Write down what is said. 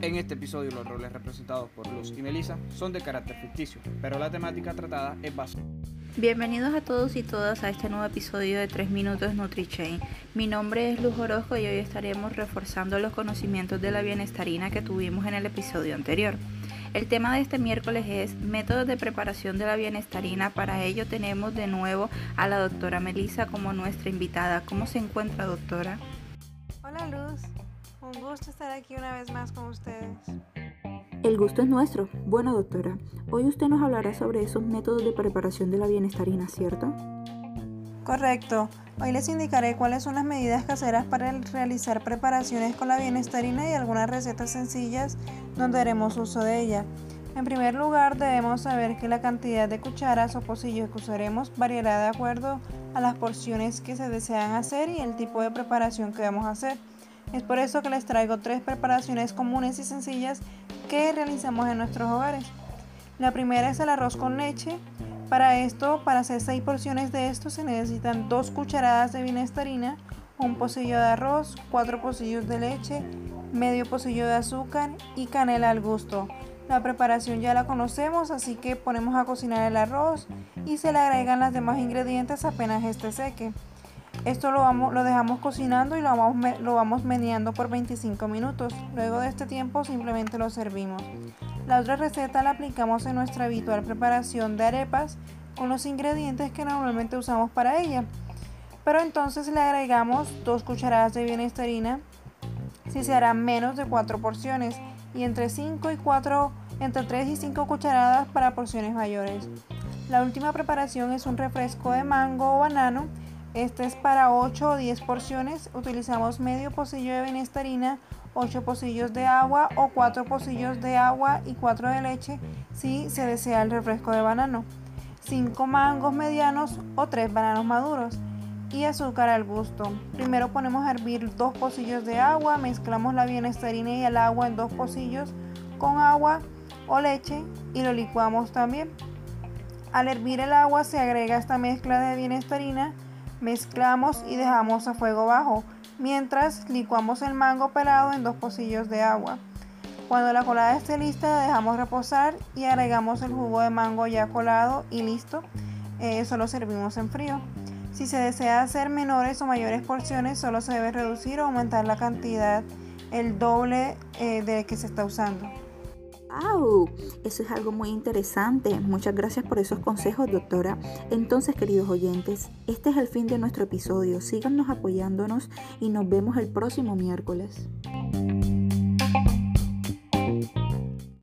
En este episodio los roles representados por Luz y Melissa son de carácter ficticio, pero la temática tratada es básica. Bienvenidos a todos y todas a este nuevo episodio de 3 Minutos NutriChain. Mi nombre es Luz Orozco y hoy estaremos reforzando los conocimientos de la bienestarina que tuvimos en el episodio anterior. El tema de este miércoles es métodos de preparación de la bienestarina. Para ello tenemos de nuevo a la doctora Melissa como nuestra invitada. ¿Cómo se encuentra, doctora? Hola Luz, un gusto estar aquí una vez más con ustedes. El gusto es nuestro. Bueno, doctora, hoy usted nos hablará sobre esos métodos de preparación de la bienestarina, ¿cierto? Correcto. Hoy les indicaré cuáles son las medidas caseras para realizar preparaciones con la bienestarina y algunas recetas sencillas donde haremos uso de ella. En primer lugar, debemos saber que la cantidad de cucharas o pocillos que usaremos variará de acuerdo a las porciones que se desean hacer y el tipo de preparación que vamos a hacer. Es por eso que les traigo tres preparaciones comunes y sencillas que realizamos en nuestros hogares. La primera es el arroz con leche. Para esto, para hacer 6 porciones de esto se necesitan 2 cucharadas de binestarina, un pocillo de arroz, 4 pocillos de leche, medio pocillo de azúcar y canela al gusto. La preparación ya la conocemos, así que ponemos a cocinar el arroz y se le agregan los demás ingredientes apenas este seque. Esto lo, dejamos cocinando y lo vamos, lo vamos meneando por 25 minutos. Luego de este tiempo simplemente lo servimos. La otra receta la aplicamos en nuestra habitual preparación de arepas con los ingredientes que normalmente usamos para ella. Pero entonces le agregamos 2 cucharadas de bienestarina si se harán menos de 4 porciones y entre 5 y 4 entre 3 y 5 cucharadas para porciones mayores. La última preparación es un refresco de mango o banano. Este es para 8 o 10 porciones. Utilizamos medio pocillo de bienestarina 8 pocillos de agua o 4 pocillos de agua y 4 de leche si se desea el refresco de banano, 5 mangos medianos o 3 bananos maduros y azúcar al gusto. Primero ponemos a hervir 2 pocillos de agua, mezclamos la bienestarina y el agua en 2 pocillos con agua o leche y lo licuamos también. Al hervir el agua se agrega esta mezcla de bienestarina, mezclamos y dejamos a fuego bajo mientras licuamos el mango pelado en dos pocillos de agua. Cuando la colada esté lista, la dejamos reposar y agregamos el jugo de mango ya colado y listo. Eso lo servimos en frío. Si se desea hacer menores o mayores porciones, solo se debe reducir o aumentar la cantidad, el doble eh, de que se está usando. ¡Au! Eso es algo muy interesante. Muchas gracias por esos consejos, doctora. Entonces, queridos oyentes, este es el fin de nuestro episodio. Síganos apoyándonos y nos vemos el próximo miércoles.